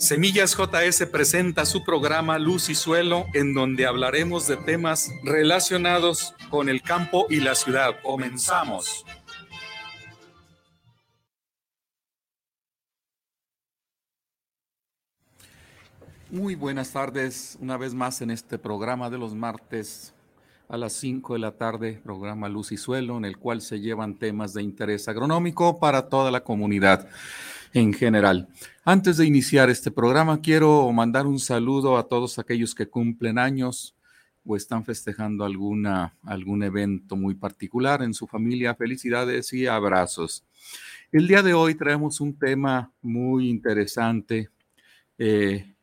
Semillas JS presenta su programa Luz y Suelo, en donde hablaremos de temas relacionados con el campo y la ciudad. Comenzamos. Muy buenas tardes, una vez más en este programa de los martes a las 5 de la tarde, programa Luz y Suelo, en el cual se llevan temas de interés agronómico para toda la comunidad en general. Antes de iniciar este programa, quiero mandar un saludo a todos aquellos que cumplen años o están festejando alguna, algún evento muy particular en su familia. Felicidades y abrazos. El día de hoy traemos un tema muy interesante, eh,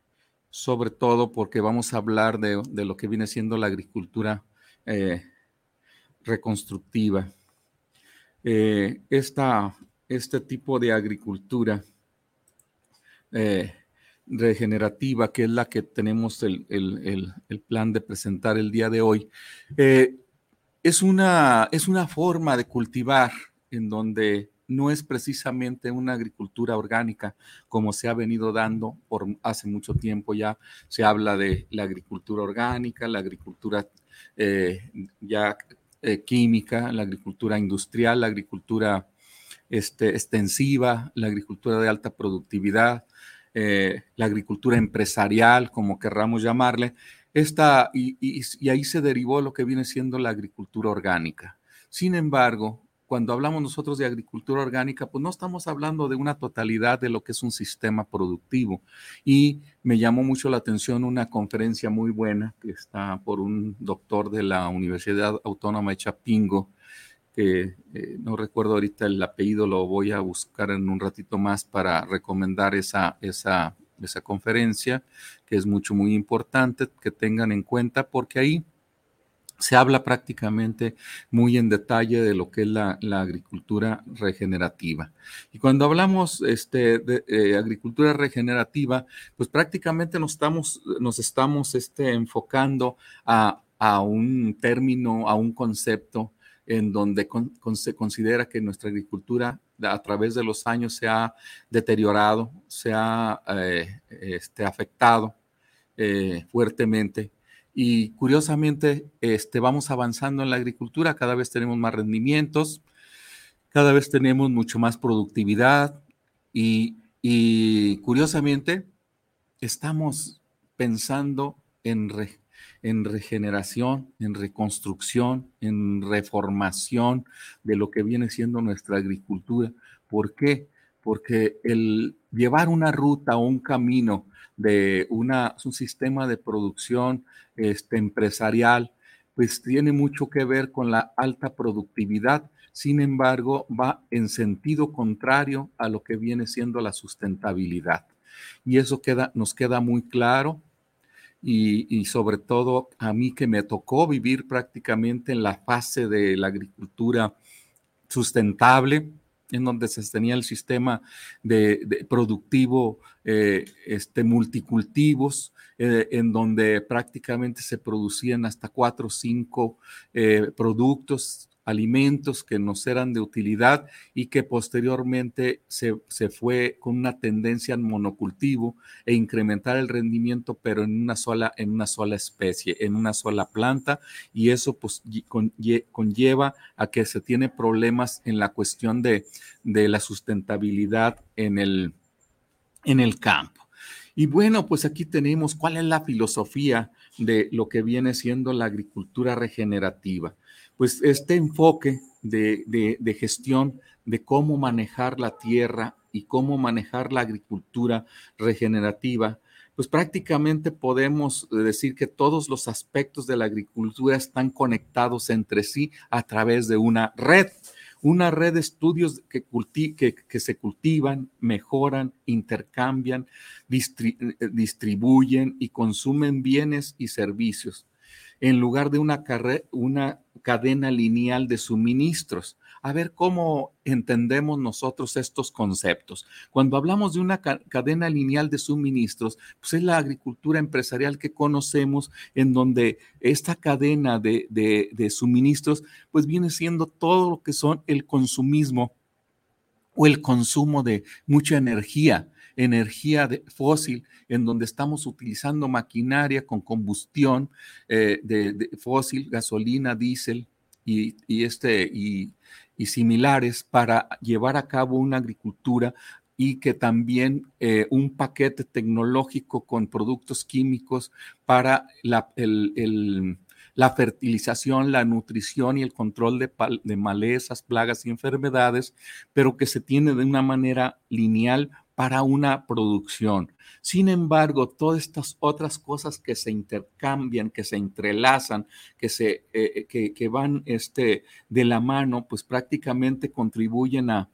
sobre todo porque vamos a hablar de, lo que viene siendo la agricultura eh, reconstructiva. Eh, esta, este tipo de agricultura eh, regenerativa, que es la que tenemos el, plan de presentar el día de hoy, eh, es, una, es una forma de cultivar en donde no es precisamente una agricultura orgánica como se ha venido dando por hace mucho tiempo ya. Se habla de la agricultura orgánica, la agricultura eh, ya química, la agricultura industrial, la agricultura este, extensiva, la agricultura de alta productividad, eh, la agricultura empresarial, como querramos llamarle, esta, y, y, ahí se derivó lo que viene siendo la agricultura orgánica. Sin embargo, cuando hablamos nosotros de agricultura orgánica, pues no estamos hablando de una totalidad de lo que es un sistema productivo. Y me llamó mucho la atención una conferencia muy buena que está por un doctor de la Universidad Autónoma de Chapingo, que eh, no recuerdo ahorita el apellido, lo voy a buscar en un ratito más para recomendar esa, esa, esa conferencia, que es mucho, muy importante que tengan en cuenta, porque ahí se habla prácticamente muy en detalle de lo que es la, agricultura regenerativa. Y cuando hablamos este, de eh, agricultura regenerativa, pues prácticamente nos estamos, nos estamos este, enfocando a, a un término, a un concepto en donde se considera que nuestra agricultura a través de los años se ha deteriorado, se ha eh, este, afectado eh, fuertemente. Y curiosamente, este, vamos avanzando en la agricultura, cada vez tenemos más rendimientos, cada vez tenemos mucho más productividad y, y curiosamente estamos pensando en, en regeneración, en reconstrucción, en reformación de lo que viene siendo nuestra agricultura. ¿Por qué? Porque el llevar una ruta o un camino de una, un sistema de producción este, empresarial, pues tiene mucho que ver con la alta productividad. Sin embargo, va en sentido contrario a lo que viene siendo la sustentabilidad. Y eso queda, nos queda muy claro y, sobre todo a mí que me tocó vivir prácticamente en la fase de la agricultura sustentable, en donde se tenía el sistema de, productivo eh, este, multicultivos, eh, en donde prácticamente se producían hasta cuatro o cinco eh, productos alimentos que nos eran de utilidad y que posteriormente se, fue con una tendencia en monocultivo e incrementar el rendimiento, pero en una sola, en una sola especie, en una sola planta, y eso pues conlleva a que se tiene problemas en la cuestión de, de la sustentabilidad en el, en el campo. Y bueno, pues aquí tenemos cuál es la filosofía de lo que viene siendo la agricultura regenerativa pues este enfoque de, gestión de cómo manejar la tierra y cómo manejar la agricultura regenerativa, pues prácticamente podemos decir que todos los aspectos de la agricultura están conectados entre sí a través de una red, una red de estudios que, se cultivan, mejoran, intercambian, distribuyen y consumen bienes y servicios, en lugar de una, cadena lineal de suministros a ver cómo entendemos nosotros estos conceptos. Cuando hablamos de una cadena lineal de suministros, pues es la agricultura empresarial que conocemos, en donde esta cadena de, de suministros, pues viene siendo todo lo que son el consumismo o el consumo de mucha energía energía fósil, en donde estamos utilizando maquinaria con combustión eh, de, fósil, gasolina, diésel y, este, y, similares para llevar a cabo una agricultura y que también eh, un paquete tecnológico con productos químicos para la, fertilización, la nutrición y el control de, de, malezas, plagas y enfermedades, pero que se tiene de una manera lineal para una producción. Sin embargo, todas estas otras cosas que se intercambian, que se entrelazan, que, se, eh, que, que van este, de la mano, pues prácticamente contribuyen a,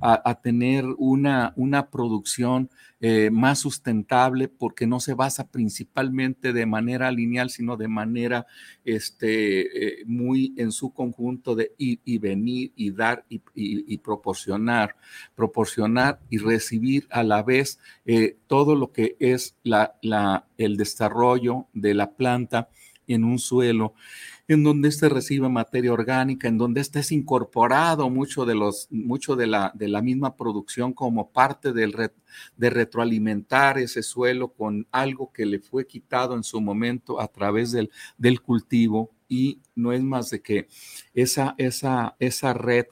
a, tener una, una producción eh, más sustentable porque no se basa principalmente de manera lineal, sino de manera este, eh, muy en su conjunto de ir y venir y dar y, proporcionar, proporcionar y recibir a la vez eh, todo lo que es la, la, el desarrollo de la planta en un suelo en donde éste recibe materia orgánica, en donde este es incorporado mucho de, los, mucho de, la, de la misma producción como parte del de retroalimentar ese suelo con algo que le fue quitado en su momento a través del, del cultivo. Y no es más de que esa, esa, esa red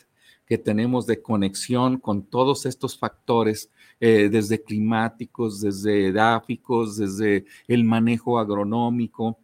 que tenemos de conexión con todos estos factores, eh, desde climáticos, desde edáficos, desde el manejo agronómico,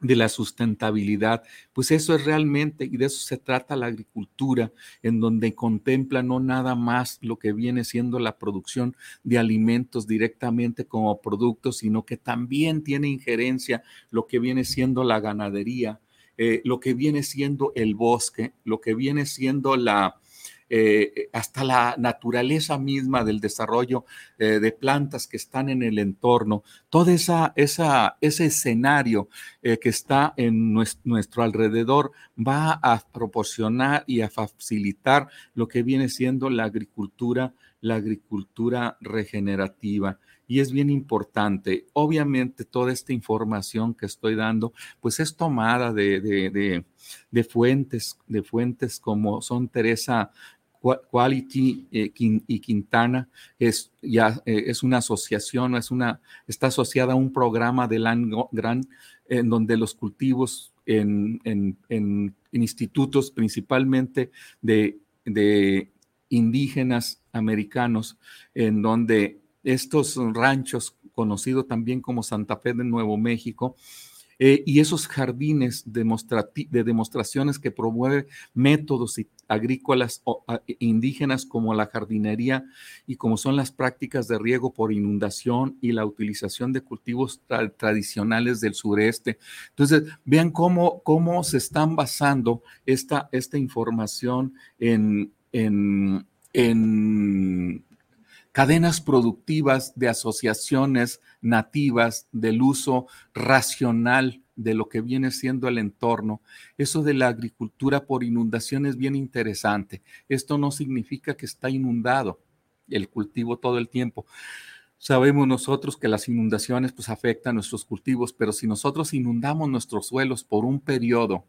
de la sustentabilidad, pues eso es realmente, y de eso se trata la agricultura, en donde contempla no nada más lo que viene siendo la producción de alimentos directamente como productos, sino que también tiene injerencia lo que viene siendo la ganadería, eh, lo que viene siendo el bosque, lo que viene siendo la, eh, hasta la naturaleza misma del desarrollo eh, de plantas que están en el entorno, todo esa, ese escenario eh, que está en nuestro, alrededor va a proporcionar y a facilitar lo que viene siendo la agricultura, la agricultura regenerativa y es bien importante. Obviamente toda esta información que estoy dando, pues es tomada de, de, fuentes, de fuentes como son Teresa Quality eh, y Quintana es ya eh, es una asociación, es una, está asociada a un programa de Land Grant en donde los cultivos en, institutos principalmente de, de indígenas americanos, en donde estos ranchos, conocidos también como Santa Fe de Nuevo México, eh, y esos jardines de demostraciones que promueven métodos agrícolas indígenas como la jardinería y como son las prácticas de riego por inundación y la utilización de cultivos tradicionales del sureste. Entonces, vean cómo, cómo se están basando esta, esta información en, en cadenas productivas de asociaciones nativas del uso racional de lo que viene siendo el entorno. Eso de la agricultura por inundación es bien interesante. Esto no significa que está inundado el cultivo todo el tiempo. Sabemos nosotros que las inundaciones pues afectan nuestros cultivos, pero si nosotros inundamos nuestros suelos por un periodo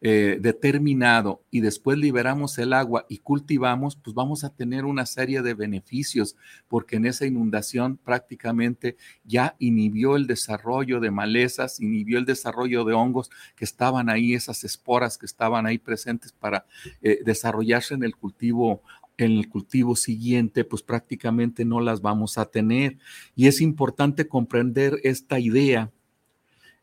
eh, determinado y después liberamos el agua y cultivamos, pues vamos a tener una serie de beneficios, porque en esa inundación prácticamente ya inhibió el desarrollo de malezas, inhibió el desarrollo de hongos que estaban ahí, esas esporas que estaban ahí presentes para eh, desarrollarse en el cultivo en el cultivo siguiente, pues prácticamente no las vamos a tener. Y es importante comprender esta idea,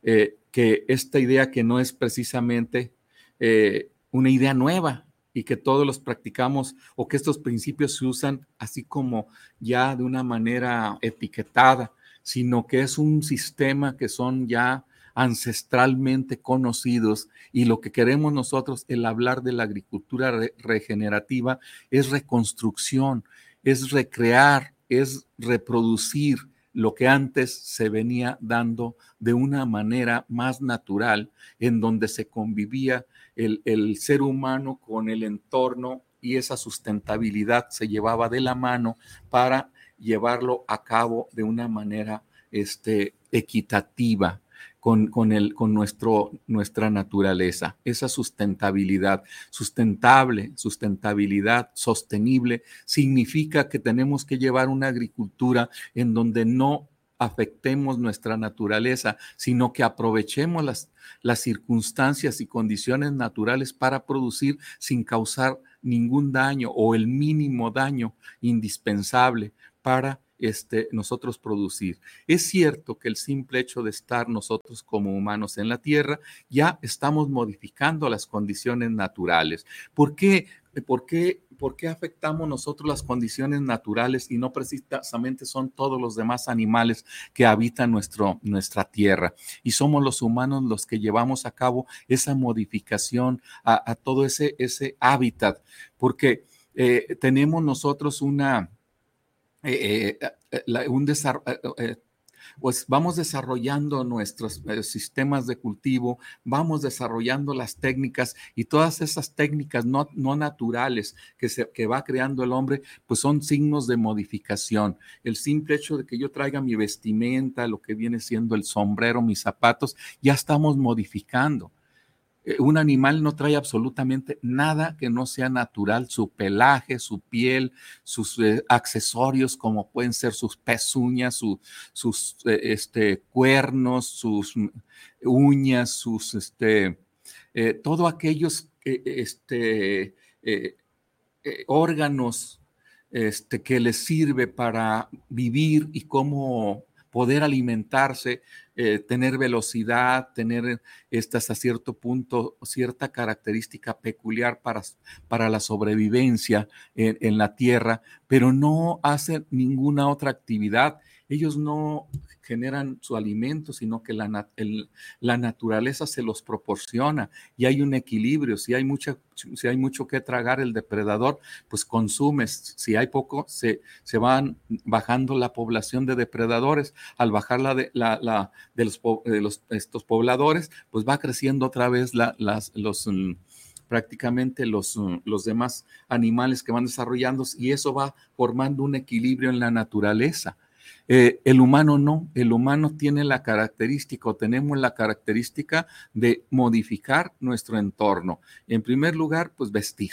eh, que esta idea que no es precisamente eh, una idea nueva y que todos los practicamos o que estos principios se usan así como ya de una manera etiquetada, sino que es un sistema que son ya ancestralmente conocidos y lo que queremos nosotros, el hablar de la agricultura regenerativa, es reconstrucción, es recrear, es reproducir lo que antes se venía dando de una manera más natural, en donde se convivía el, el ser humano con el entorno y esa sustentabilidad se llevaba de la mano para llevarlo a cabo de una manera este, equitativa con, con, el, con nuestro, nuestra naturaleza. Esa sustentabilidad, sustentable, sustentabilidad sostenible, significa que tenemos que llevar una agricultura en donde no afectemos nuestra naturaleza, sino que aprovechemos las, las circunstancias y condiciones naturales para producir sin causar ningún daño o el mínimo daño indispensable para este, nosotros producir. Es cierto que el simple hecho de estar nosotros como humanos en la Tierra, ya estamos modificando las condiciones naturales. ¿Por qué? ¿Por qué, ¿Por qué afectamos nosotros las condiciones naturales y no precisamente son todos los demás animales que habitan nuestro, nuestra tierra? Y somos los humanos los que llevamos a cabo esa modificación a, todo ese, ese hábitat, porque eh, tenemos nosotros una, eh, eh, un desarrollo, pues vamos desarrollando nuestros eh, sistemas de cultivo, vamos desarrollando las técnicas y todas esas técnicas no, no naturales que, se, que va creando el hombre, pues son signos de modificación. El simple hecho de que yo traiga mi vestimenta, lo que viene siendo el sombrero, mis zapatos, ya estamos modificando. Eh, un animal no trae absolutamente nada que no sea natural, su pelaje, su piel, sus eh, accesorios como pueden ser sus pezuñas, sus eh, este, cuernos, sus uñas, sus, este, todo aquellos este, órganos este, que les sirve para vivir y cómo poder alimentarse, eh, tener velocidad, tener esta hasta cierto punto cierta característica peculiar para, para la sobrevivencia en, en la tierra, pero no hacen ninguna otra actividad ellos no generan su alimento, sino que la, la, naturaleza se los proporciona y hay un equilibrio. Si hay, mucha, si hay mucho que tragar el depredador, pues consumes. Si hay poco, se, se van bajando la población de depredadores. Al bajar la de, la, de, los, estos pobladores, pues va creciendo otra vez los mm, prácticamente los, mm, los demás animales que van desarrollando y eso va formando un equilibrio en la naturaleza. Eh, el humano no, el humano tiene la característica o tenemos la característica de modificar nuestro entorno. En primer lugar, pues vestir.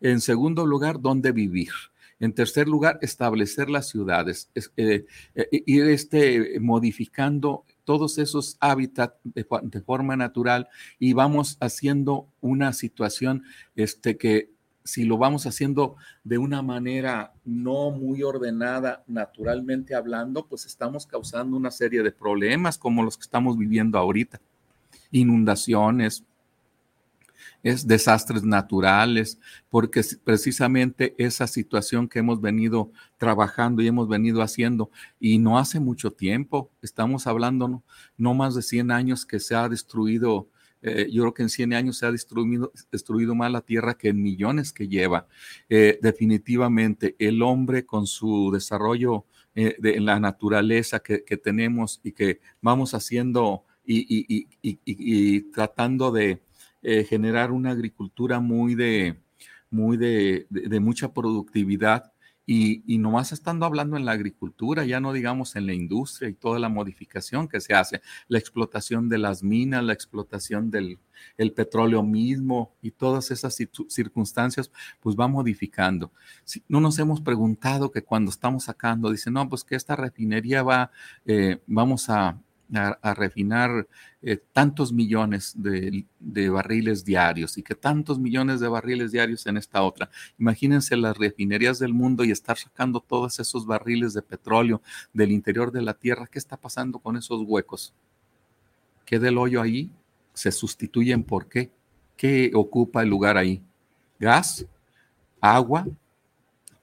En segundo lugar, dónde vivir. En tercer lugar, establecer las ciudades, eh, eh, ir este, modificando todos esos hábitats de, forma natural y vamos haciendo una situación este, que si lo vamos haciendo de una manera no muy ordenada, naturalmente hablando, pues estamos causando una serie de problemas como los que estamos viviendo ahorita. Inundaciones, es desastres naturales, porque precisamente esa situación que hemos venido trabajando y hemos venido haciendo, y no hace mucho tiempo, estamos hablando no, no más de 100 años que se ha destruido eh, yo creo que en 100 años se ha destruido, más la tierra que en millones que lleva. Eh, definitivamente, el hombre con su desarrollo eh, de la naturaleza que, tenemos y que vamos haciendo y, tratando de generar una agricultura muy de mucha productividad, y, y, nomás estando hablando en la agricultura, ya no digamos en la industria y toda la modificación que se hace, la explotación de las minas, la explotación del el petróleo mismo y todas esas circunstancias, pues va modificando. No nos hemos preguntado que cuando estamos sacando, dice, no, pues que esta refinería va, eh, vamos a a, refinar eh, tantos millones de, barriles diarios y que tantos millones de barriles diarios en esta otra. Imagínense las refinerías del mundo y estar sacando todos esos barriles de petróleo del interior de la tierra. ¿Qué está pasando con esos huecos? ¿Queda el hoyo ahí? ¿Se sustituyen por qué? ¿Qué ocupa el lugar ahí? ¿Gas? ¿Agua?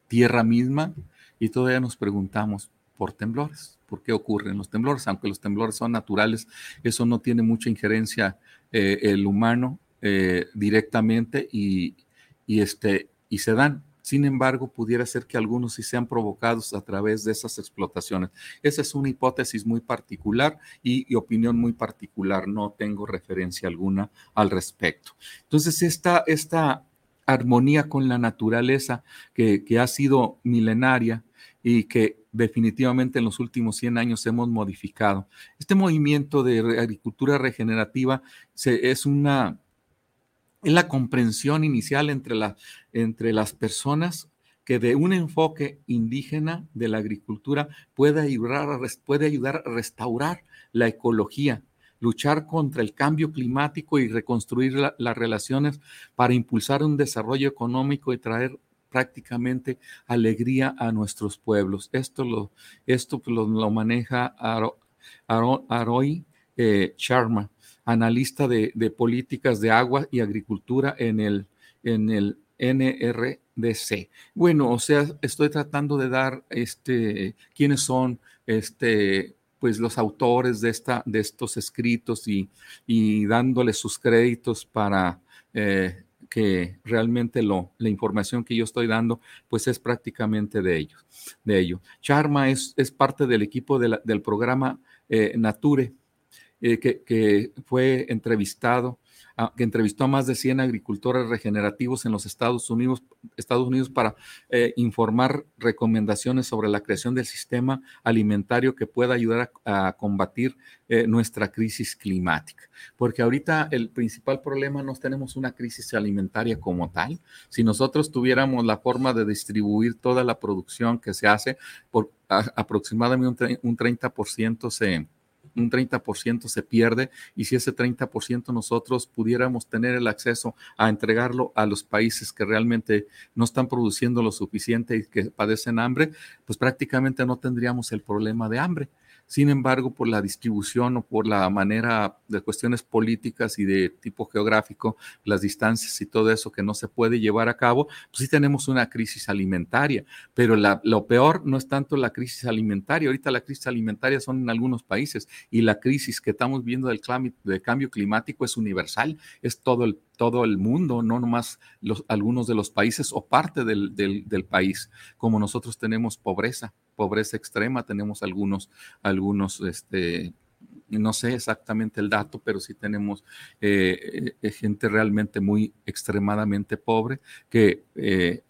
¿Tierra misma? Y todavía nos preguntamos, por temblores. ¿Por qué ocurren los temblores? Aunque los temblores son naturales, eso no tiene mucha injerencia eh, el humano eh, directamente y, este, y se dan. Sin embargo, pudiera ser que algunos sí sean provocados a través de esas explotaciones. Esa es una hipótesis muy particular y, opinión muy particular. No tengo referencia alguna al respecto. Entonces, esta, esta armonía con la naturaleza que ha sido milenaria y que definitivamente en los últimos 100 años hemos modificado. Este movimiento de agricultura regenerativa es una es la comprensión inicial entre, la, entre las personas que de un enfoque indígena de la agricultura puede ayudar, a, puede ayudar a restaurar la ecología, luchar contra el cambio climático y reconstruir las relaciones para impulsar un desarrollo económico y traer prácticamente alegría a nuestros pueblos. Esto lo, esto lo, maneja Aroy eh, Sharma analista de, políticas de agua y agricultura en el, en el NRDC. Bueno, o sea, estoy tratando de dar este, quiénes son este, pues los autores de, esta, de estos escritos y, y dándoles sus créditos para eh, que realmente lo, la información que yo estoy dando, pues es prácticamente de ellos, de ello. Charma es, es parte del equipo del programa eh, Nature, eh, que, fue entrevistado, que entrevistó a más de 100 agricultores regenerativos en los Estados Unidos, Estados Unidos para eh, informar recomendaciones sobre la creación del sistema alimentario que pueda ayudar a, combatir eh, nuestra crisis climática. Porque ahorita el principal problema no tenemos una crisis alimentaria como tal. Si nosotros tuviéramos la forma de distribuir toda la producción que se hace, por aproximadamente un 30% se un 30% se pierde y si ese 30% nosotros pudiéramos tener el acceso a entregarlo a los países que realmente no están produciendo lo suficiente y que padecen hambre, pues prácticamente no tendríamos el problema de hambre. Sin embargo, por la distribución o por la manera de cuestiones políticas y de tipo geográfico, las distancias y todo eso que no se puede llevar a cabo, pues sí tenemos una crisis alimentaria. Pero lo peor no es tanto la crisis alimentaria. Ahorita la crisis alimentaria son en algunos países y la crisis que estamos viendo del, cambio climático es universal, es todo el todo el mundo, no nomás los, algunos de los países o parte del, del, país, como nosotros tenemos pobreza, pobreza extrema, tenemos algunos, algunos, este, no sé exactamente el dato, pero sí tenemos eh, eh, gente realmente muy extremadamente pobre que eh,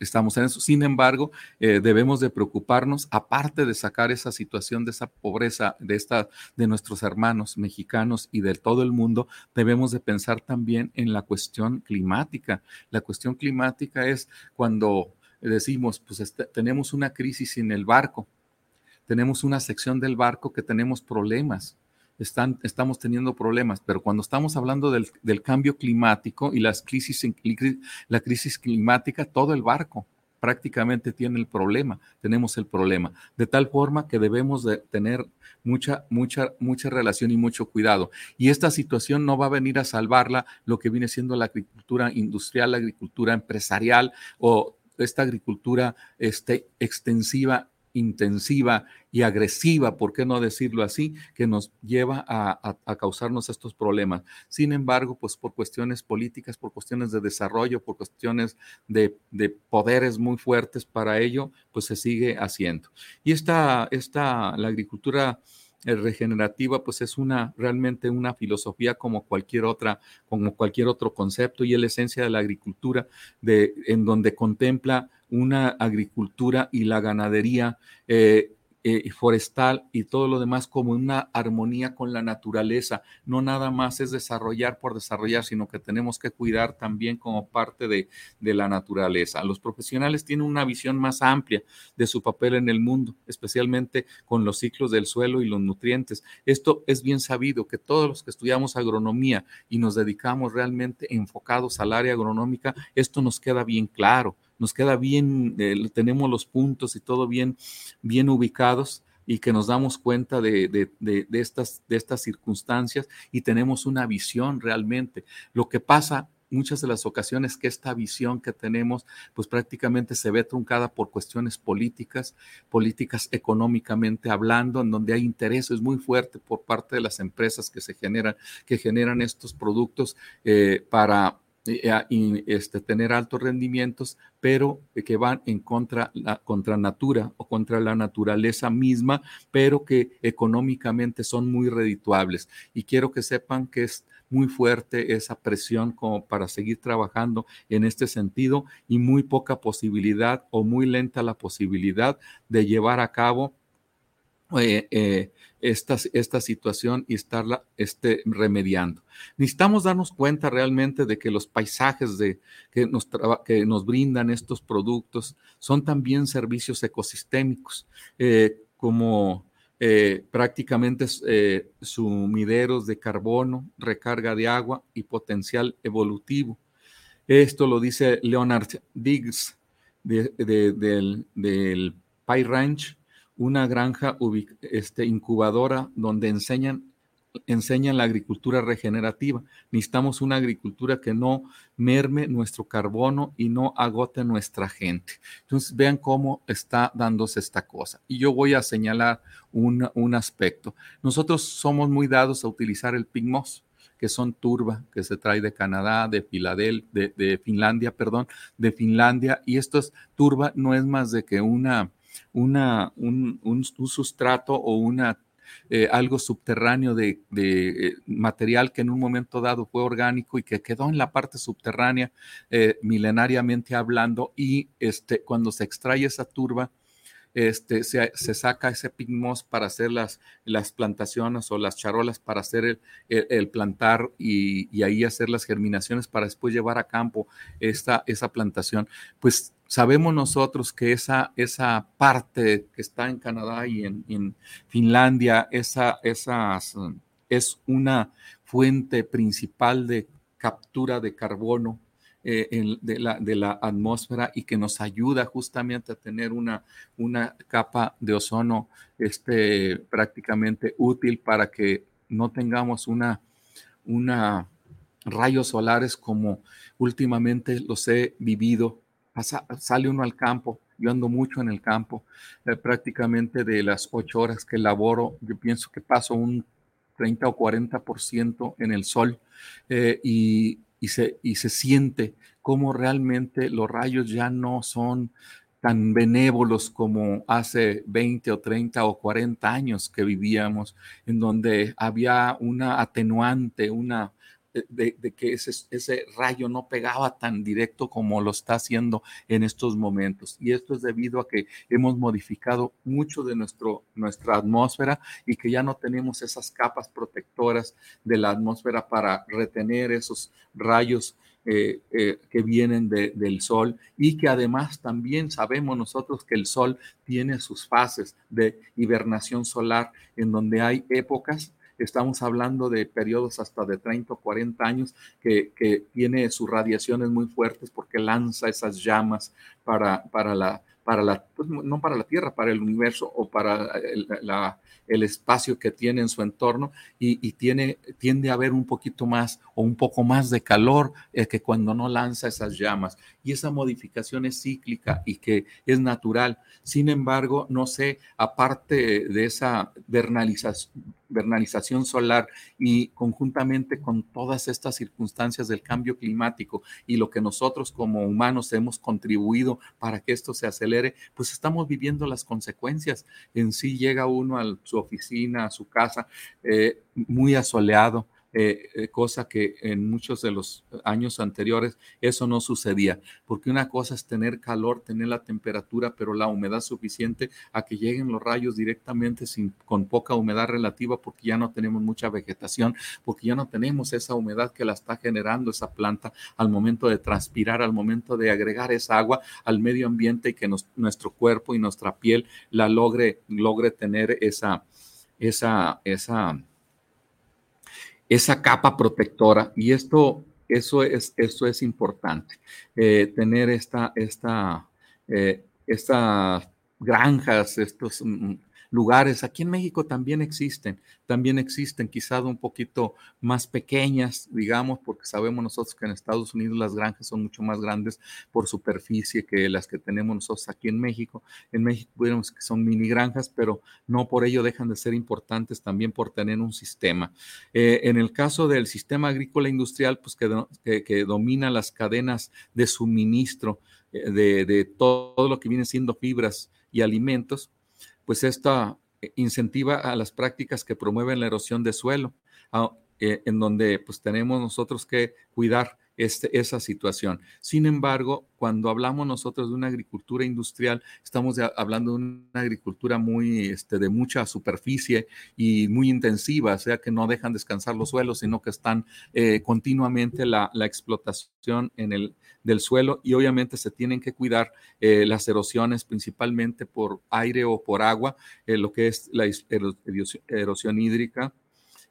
estamos en eso. Sin embargo, eh, debemos de preocuparnos, aparte de sacar esa situación de esa pobreza de, esta, de nuestros hermanos mexicanos y de todo el mundo, debemos de pensar también en la cuestión climática. La cuestión climática es cuando decimos, pues este, tenemos una crisis en el barco, tenemos una sección del barco que tenemos problemas están, estamos teniendo problemas, pero cuando estamos hablando del, cambio climático y las crisis, la crisis climática, todo el barco prácticamente tiene el problema, tenemos el problema, de tal forma que debemos de tener mucha, mucha, mucha relación y mucho cuidado. Y esta situación no va a venir a salvarla lo que viene siendo la agricultura industrial, la agricultura empresarial o esta agricultura este, extensiva intensiva y agresiva, ¿por qué no decirlo así?, que nos lleva a, causarnos estos problemas. Sin embargo, pues por cuestiones políticas, por cuestiones de desarrollo, por cuestiones de, poderes muy fuertes para ello, pues se sigue haciendo. Y esta, esta la agricultura regenerativa pues es una realmente una filosofía como cualquier otra como cualquier otro concepto y es la esencia de la agricultura de en donde contempla una agricultura y la ganadería eh, eh, forestal y todo lo demás como una armonía con la naturaleza. No nada más es desarrollar por desarrollar, sino que tenemos que cuidar también como parte de, de la naturaleza. Los profesionales tienen una visión más amplia de su papel en el mundo, especialmente con los ciclos del suelo y los nutrientes. Esto es bien sabido que todos los que estudiamos agronomía y nos dedicamos realmente enfocados al área agronómica, esto nos queda bien claro nos queda bien, eh, tenemos los puntos y todo bien, bien ubicados y que nos damos cuenta de, estas, de estas circunstancias y tenemos una visión realmente. Lo que pasa muchas de las ocasiones que esta visión que tenemos, pues prácticamente se ve truncada por cuestiones políticas, políticas económicamente hablando, en donde hay intereses muy fuertes por parte de las empresas que se generan, que generan estos productos eh, para y, este, tener altos rendimientos, pero que van en contra, la, contra natura o contra la naturaleza misma, pero que económicamente son muy redituables. Y quiero que sepan que es muy fuerte esa presión como para seguir trabajando en este sentido y muy poca posibilidad o muy lenta la posibilidad de llevar a cabo eh, eh, esta, esta, situación y estarla este, remediando. Necesitamos darnos cuenta realmente de que los paisajes de, que, nos que nos brindan estos productos son también servicios ecosistémicos, eh, como prácticamente sumideros de carbono, recarga de agua y potencial evolutivo. Esto lo dice Leonard Diggs del, del Pie Ranch una granja este, incubadora donde enseñan, enseñan la agricultura regenerativa. Necesitamos una agricultura que no merme nuestro carbono y no agote nuestra gente. Entonces, vean cómo está dándose esta cosa. Y yo voy a señalar un, un aspecto. Nosotros somos muy dados a utilizar el pigmos que son turba, que se trae de Canadá, de Filadelfia, de, Finlandia, perdón, de Finlandia, y esto es turba, no es más de que una, una, un, un, sustrato o una, eh, algo subterráneo de, de eh, material que en un momento dado fue orgánico y que quedó en la parte subterránea eh, milenariamente hablando y este, cuando se extrae esa turba, este, se, se, saca ese pigmos para hacer las, las plantaciones o las charolas para hacer el, el, plantar y, y, ahí hacer las germinaciones para después llevar a campo esta, esa plantación. Pues sabemos nosotros que esa, esa parte que está en Canadá y en, en Finlandia, esa, es una fuente principal de captura de carbono eh, en, de, la, de, la, atmósfera y que nos ayuda justamente a tener una, una capa de ozono este, prácticamente útil para que no tengamos una, una rayos solares como últimamente los he vivido. Sale uno al campo, yo ando mucho en el campo, eh, prácticamente de las ocho horas que laboro, yo pienso que paso un 30 o 40% en el sol eh, y, y, se, y se siente como realmente los rayos ya no son tan benévolos como hace 20 o 30 o 40 años que vivíamos, en donde había una atenuante, una, de, que ese, rayo no pegaba tan directo como lo está haciendo en estos momentos. Y esto es debido a que hemos modificado mucho de nuestro, nuestra atmósfera y que ya no tenemos esas capas protectoras de la atmósfera para retener esos rayos eh, eh, que vienen de, del sol y que además también sabemos nosotros que el sol tiene sus fases de hibernación solar en donde hay épocas estamos hablando de periodos hasta de 30 o 40 años que, que tiene sus radiaciones muy fuertes porque lanza esas llamas para, para la, para la, pues no para la Tierra, para el universo o para el, el espacio que tiene en su entorno y, y, tiene, tiende a haber un poquito más o un poco más de calor eh, que cuando no lanza esas llamas. Y esa modificación es cíclica y que es natural. Sin embargo, no sé, aparte de esa vernalización, vernalización solar y conjuntamente con todas estas circunstancias del cambio climático y lo que nosotros como humanos hemos contribuido para que esto se acelere, pues estamos viviendo las consecuencias. En sí llega uno a su oficina, a su casa, eh, muy asoleado, eh, eh, cosa que en muchos de los años anteriores eso no sucedía, porque una cosa es tener calor, tener la temperatura, pero la humedad suficiente a que lleguen los rayos directamente sin, con poca humedad relativa, porque ya no tenemos mucha vegetación, porque ya no tenemos esa humedad que la está generando esa planta al momento de transpirar, al momento de agregar esa agua al medio ambiente y que nuestro cuerpo y nuestra piel la logre, logre tener esa, esa, esa esa capa protectora y esto, eso es, esto es importante, eh, tener esta, esta, eh, estas granjas, estos mm, lugares. Aquí en México también existen, también existen, quizás un poquito más pequeñas, digamos, porque sabemos nosotros que en Estados Unidos las granjas son mucho más grandes por superficie que las que tenemos nosotros aquí en México. En México vemos que son mini granjas, pero no por ello dejan de ser importantes también por tener un sistema. Eh, en el caso del sistema agrícola industrial, pues que, que, domina las cadenas de suministro eh, de, de todo lo que viene siendo fibras y alimentos, pues esta eh, incentiva a las prácticas que promueven la erosión de suelo, eh, en donde pues tenemos nosotros que cuidar este, esa situación. Sin embargo, cuando hablamos nosotros de una agricultura industrial, estamos hablando de una agricultura muy este, de mucha superficie y muy intensiva, o sea que no dejan descansar los suelos, sino que están eh, continuamente la, explotación en el, del suelo y obviamente se tienen que cuidar eh, las erosiones principalmente por aire o por agua, lo que es la erosión hídrica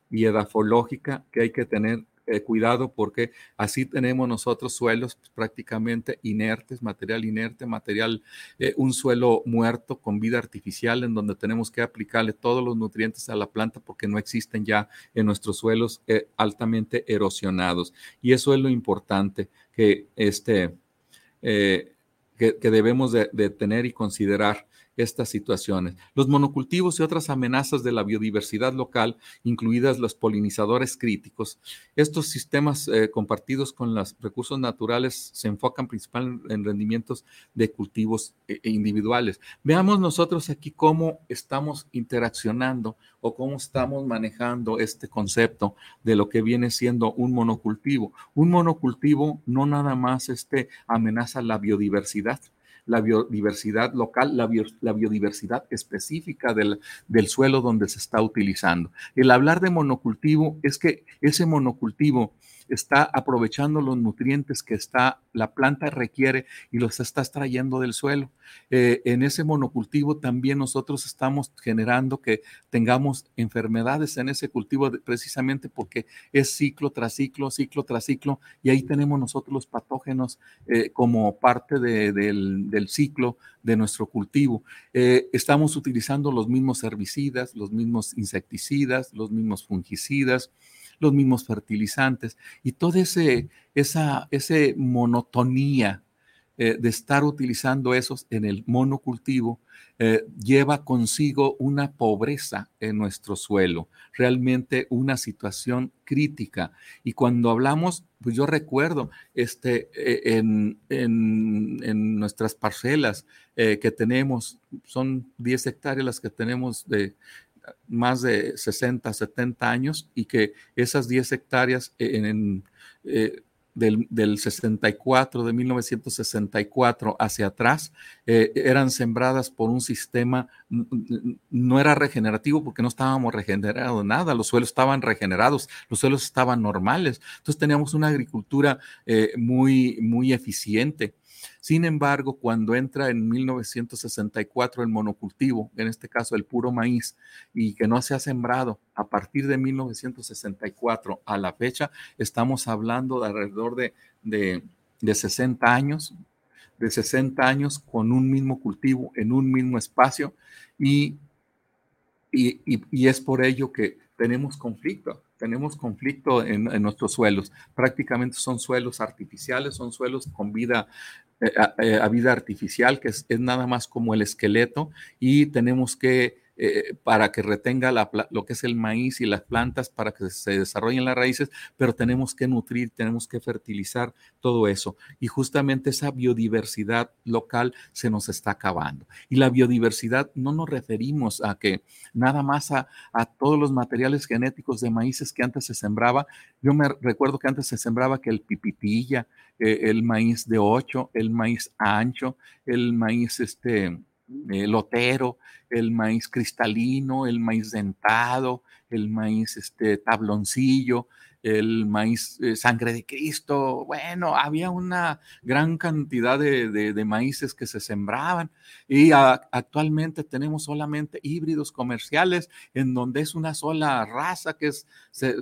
y edafológica que hay que tener eh, cuidado porque así tenemos nosotros suelos prácticamente inertes, material inerte, material, eh, un suelo muerto con vida artificial en donde tenemos que aplicarle todos los nutrientes a la planta porque no existen ya en nuestros suelos eh, altamente erosionados. Y eso es lo importante que, este, que, debemos de, de tener y considerar estas situaciones. Los monocultivos y otras amenazas de la biodiversidad local, incluidas los polinizadores críticos, estos sistemas eh, compartidos con los recursos naturales se enfocan principalmente en rendimientos de cultivos eh, individuales. Veamos nosotros aquí cómo estamos interaccionando o cómo estamos manejando este concepto de lo que viene siendo un monocultivo. Un monocultivo no nada más este, amenaza la biodiversidad, la biodiversidad local, la, biodiversidad específica del, del suelo donde se está utilizando. El hablar de monocultivo es que ese monocultivo está aprovechando los nutrientes que está, la planta requiere y los está extrayendo del suelo. Eh, en ese monocultivo también nosotros estamos generando que tengamos enfermedades en ese cultivo precisamente porque es ciclo tras ciclo, ciclo tras ciclo, y ahí tenemos nosotros los patógenos eh, como parte del, ciclo de nuestro cultivo. Eh, estamos utilizando los mismos herbicidas, los mismos insecticidas, los mismos fungicidas, los mismos fertilizantes y toda ese, esa ese monotonía eh, de estar utilizando esos en el monocultivo eh, lleva consigo una pobreza en nuestro suelo, realmente una situación crítica. Y cuando hablamos, pues yo recuerdo este, eh, en, en, nuestras parcelas que tenemos, son 10 hectáreas las que tenemos de, más de 60, 70 años y que esas 10 hectáreas en, eh, del, del, 64, de 1964 hacia atrás, eh, eran sembradas por un sistema, no era regenerativo porque no estábamos regenerando nada, los suelos estaban regenerados, los suelos estaban normales. Entonces teníamos una agricultura eh, muy, muy eficiente. Sin embargo, cuando entra en 1964 el monocultivo, en este caso el puro maíz, y que no se ha sembrado a partir de 1964 a la fecha, estamos hablando de alrededor de, de, 60 años, de 60 años con un mismo cultivo en un mismo espacio y, y, y, es por ello que tenemos conflicto, tenemos conflicto en, en, nuestros suelos. Prácticamente son suelos artificiales, son suelos con vida eh, eh, a, vida artificial, que es, nada más como el esqueleto, y tenemos que eh, para que retenga lo que es el maíz y las plantas, para que se desarrollen las raíces, pero tenemos que nutrir, tenemos que fertilizar todo eso. Y justamente esa biodiversidad local se nos está acabando. Y la biodiversidad no nos referimos a que nada más a, a todos los materiales genéticos de maíces que antes se sembraba. Yo me recuerdo que antes se sembraba que el pipitilla, eh, el maíz de ocho, el maíz ancho, el maíz este, lotero, el maíz cristalino, el maíz dentado, el maíz este, tabloncillo, el maíz eh, sangre de Cristo. Bueno, había una gran cantidad de, de, maíces que se sembraban y actualmente tenemos solamente híbridos comerciales en donde es una sola raza que es,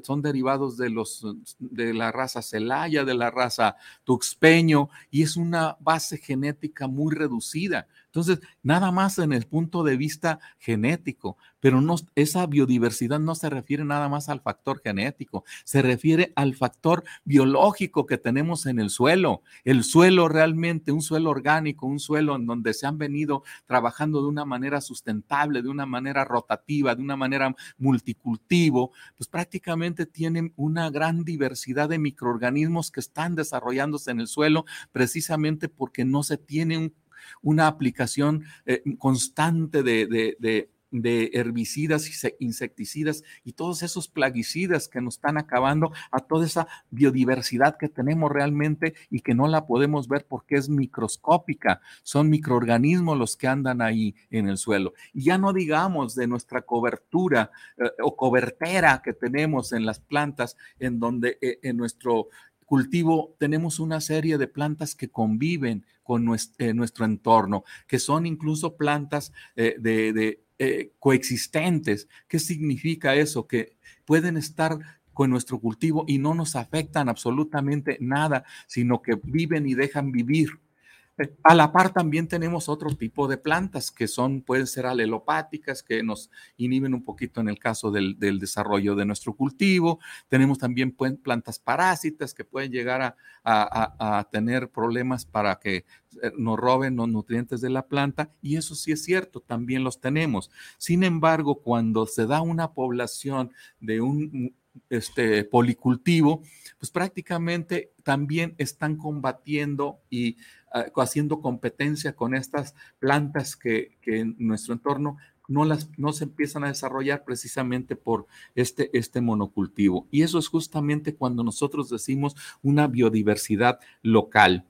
son derivados de, los, de la raza Celaya, de la raza Tuxpeño y es una base genética muy reducida. Entonces, nada más en el punto de vista genético, pero esa biodiversidad no se refiere nada más al factor genético, se refiere al factor biológico que tenemos en el suelo. El suelo realmente, un suelo orgánico, un suelo en donde se han venido trabajando de una manera sustentable, de una manera rotativa, de una manera multicultivo, pues prácticamente tienen una gran diversidad de microorganismos que están desarrollándose en el suelo precisamente porque no se tiene un una aplicación eh, constante de, herbicidas y insecticidas y todos esos plaguicidas que nos están acabando a toda esa biodiversidad que tenemos realmente y que no la podemos ver porque es microscópica. Son microorganismos los que andan ahí en el suelo. Y ya no digamos de nuestra cobertura eh, o cobertera que tenemos en las plantas, en donde eh, en nuestro cultivo tenemos una serie de plantas que conviven con eh, nuestro, entorno, que son incluso plantas eh, de, eh, coexistentes. ¿Qué significa eso? Que pueden estar con nuestro cultivo y no nos afectan absolutamente nada, sino que viven y dejan vivir. A la par también tenemos otro tipo de plantas que son, pueden ser alelopáticas, que nos inhiben un poquito en el caso del, desarrollo de nuestro cultivo. Tenemos también plantas parásitas que pueden llegar a, tener problemas para que eh, nos roben los nutrientes de la planta y eso sí es cierto, también los tenemos. Sin embargo, cuando se da una población de un este, policultivo, pues prácticamente también están combatiendo y Ah, haciendo competencia con estas plantas que, en nuestro entorno no, las, no se empiezan a desarrollar precisamente por este, este monocultivo. Y eso es justamente cuando nosotros decimos una biodiversidad local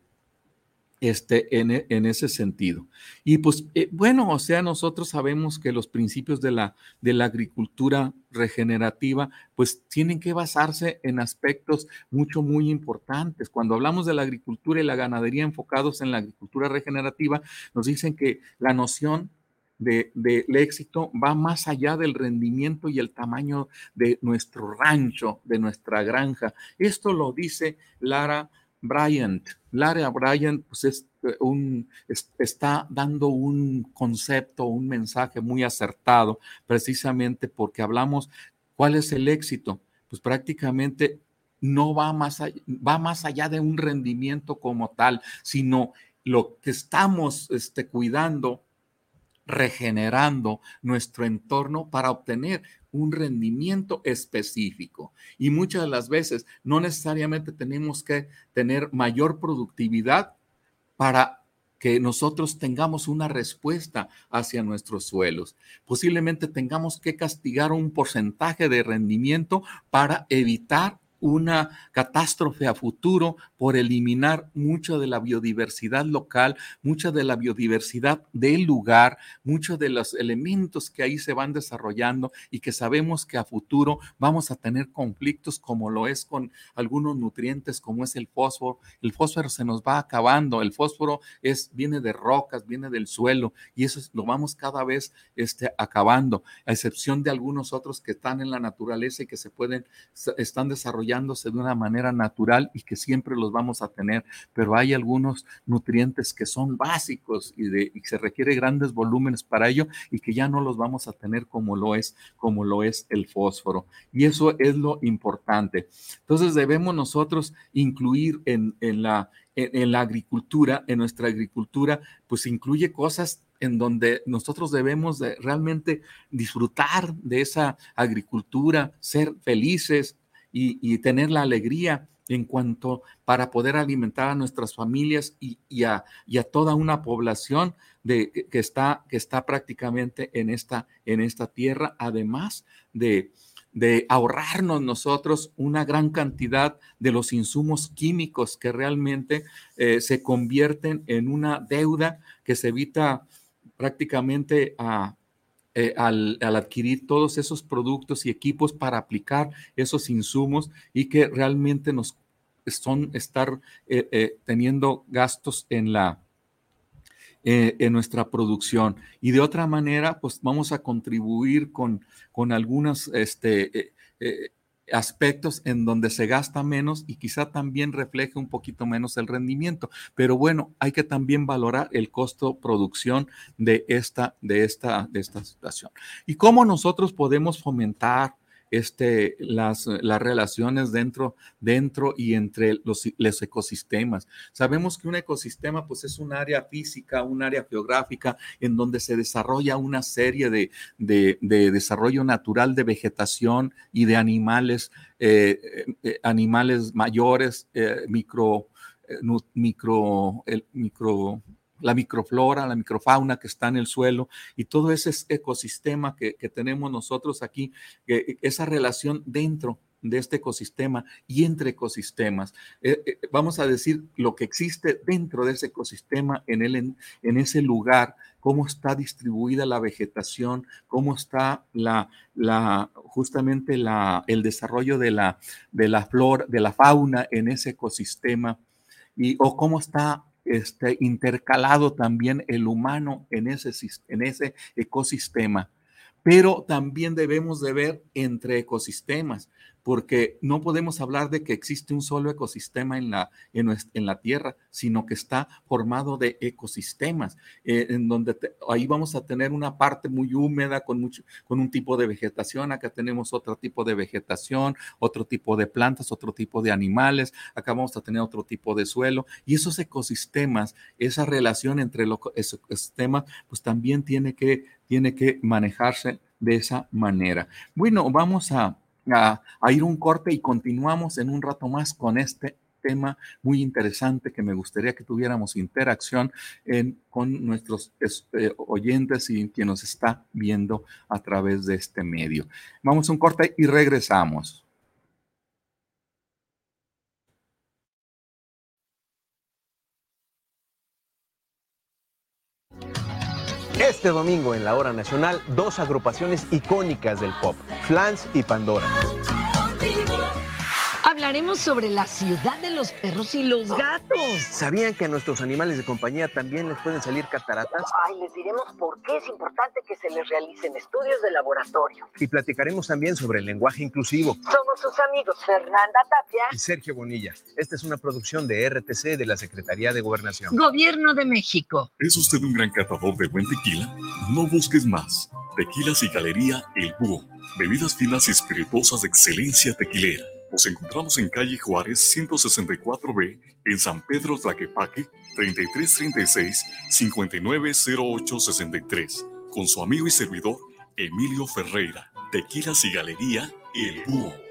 este, en, e, en, ese sentido. Y pues, eh, bueno, o sea, nosotros sabemos que los principios de la, de la agricultura regenerativa, pues tienen que basarse en aspectos mucho, muy importantes. Cuando hablamos de la agricultura y la ganadería enfocados en la agricultura regenerativa, nos dicen que la noción del de, éxito va más allá del rendimiento y el tamaño de nuestro rancho, de nuestra granja. Esto lo dice Lara Bryant. Lara Bryant pues es eh, un, está dando un concepto, un mensaje muy acertado, precisamente porque hablamos cuál es el éxito. Pues prácticamente no va más allá, va más allá de un rendimiento como tal, sino lo que estamos este, cuidando, regenerando nuestro entorno para obtener un rendimiento específico. Y muchas de las veces no necesariamente tenemos que tener mayor productividad para que nosotros tengamos una respuesta hacia nuestros suelos. Posiblemente tengamos que castigar un porcentaje de rendimiento para evitar una catástrofe a futuro por eliminar mucha de la biodiversidad local, mucha de la biodiversidad del lugar, muchos de los elementos que ahí se van desarrollando y que sabemos que a futuro vamos a tener conflictos como lo es con algunos nutrientes como es el fósforo. El fósforo se nos va acabando, el fósforo es viene de rocas, viene del suelo y eso lo vamos cada vez este, acabando, a excepción de algunos otros que están en la naturaleza y que se pueden están desarrollando de una manera natural y que siempre los vamos a tener, pero hay algunos nutrientes que son básicos y, de, y se requiere grandes volúmenes para ello y que ya no los vamos a tener como lo es, como lo es el fósforo. Y eso es lo importante. Entonces debemos nosotros incluir en, en la, en, la agricultura, en nuestra agricultura, pues incluye cosas en donde nosotros debemos de realmente disfrutar de esa agricultura, ser felices, y, tener la alegría en cuanto para poder alimentar a nuestras familias y, a, toda una población de, que, está, que está prácticamente en esta, en esta tierra, además de, de ahorrarnos nosotros una gran cantidad de los insumos químicos que realmente eh, se convierten en una deuda que se evita prácticamente a eh, al, adquirir todos esos productos y equipos para aplicar esos insumos y que realmente nos son estar eh, eh, teniendo gastos en la en nuestra producción. Y de otra manera pues vamos a contribuir con, con algunas este, aspectos en donde se gasta menos y quizá también refleje un poquito menos el rendimiento. Pero bueno, hay que también valorar el costo producción de esta, de esta, de esta situación. Y cómo nosotros podemos fomentar este, las, las relaciones dentro, dentro y entre los, los, ecosistemas. Sabemos que un ecosistema pues es un área física, un área geográfica en donde se desarrolla una serie de, de, desarrollo natural de vegetación y de animales, eh, eh, animales mayores, eh, micro, micro, micro la microflora, la microfauna que está en el suelo y todo ese ecosistema que, tenemos nosotros aquí, esa relación dentro de este ecosistema y entre ecosistemas. Eh, eh, vamos a decir lo que existe dentro de ese ecosistema, en, el, en, ese lugar, cómo está distribuida la vegetación, cómo está la, la, justamente la, el desarrollo de la, de la flora, de la fauna en ese ecosistema, y, o cómo está este, intercalado también el humano en ese, en ese ecosistema. Pero también debemos de ver entre ecosistemas porque no podemos hablar de que existe un solo ecosistema en la, en, la Tierra, sino que está formado de ecosistemas, eh, en donde ahí vamos a tener una parte muy húmeda con, mucho, con un tipo de vegetación, acá tenemos otro tipo de vegetación, otro tipo de plantas, otro tipo de animales, acá vamos a tener otro tipo de suelo, y esos ecosistemas, esa relación entre los ecosistemas, pues también tiene que, tiene que manejarse de esa manera. Bueno, vamos a a, ir un corte y continuamos en un rato más con este tema muy interesante que me gustaría que tuviéramos interacción con nuestros eh, oyentes y quien nos está viendo a través de este medio. Vamos a un corte y regresamos. Este domingo en la hora nacional, dos agrupaciones icónicas del pop, Flans y Pandora. Hablaremos sobre la ciudad de los perros y los gatos. ¿Sabían que a nuestros animales de compañía también les pueden salir cataratas? Ay, les diremos por qué es importante que se les realicen estudios de laboratorio. Y platicaremos también sobre el lenguaje inclusivo. Somos sus amigos Fernanda Tapia y Sergio Bonilla. Esta es una producción de RTC de la Secretaría de Gobernación. Gobierno de México. ¿Es usted un gran catador de buen tequila? No busques más. Tequilas y Galería El Búho. Bebidas finas y espirituosas de excelencia tequilera nos encontramos en calle Juárez 164B, en San Pedro Tlaquepaque, 3336-590863, con su amigo y servidor Emilio Ferreira, Tequilas y Galería El Búho.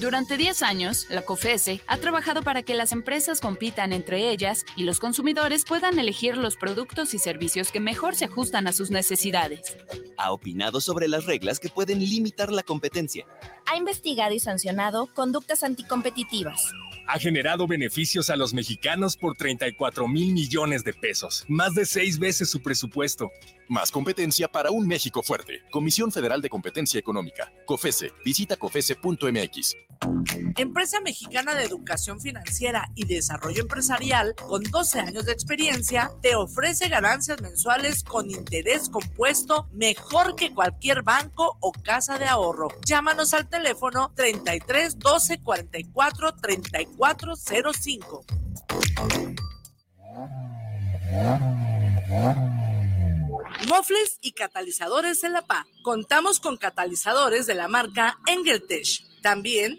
Durante 10 años, la COFESE ha trabajado para que las empresas compitan entre ellas y los consumidores puedan elegir los productos y servicios que mejor se ajustan a sus necesidades. Ha opinado sobre las reglas que pueden limitar la competencia. Ha investigado y sancionado conductas anticompetitivas ha generado beneficios a los mexicanos por 34 mil millones de pesos, más de seis veces su presupuesto. Más competencia para un México fuerte. Comisión Federal de Competencia Económica. COFESE. Visita COFESE.mx. Empresa Mexicana de Educación Financiera y Desarrollo Empresarial, con 12 años de experiencia, te ofrece ganancias mensuales con interés compuesto mejor que cualquier banco o casa de ahorro. Llámanos al teléfono 33 12 44 3405. Mofles y catalizadores en la PA. Contamos con catalizadores de la marca Engeltech. También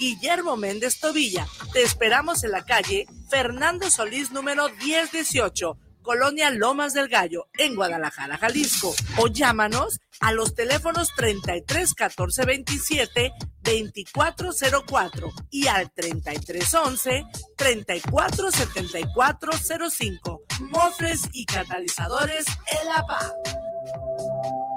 Guillermo Méndez Tobilla. Te esperamos en la calle Fernando Solís número 1018, Colonia Lomas del Gallo, en Guadalajara, Jalisco. O llámanos a los teléfonos 33 14 27 2404 y al 3311 34 74 05. Mofres y catalizadores El APA.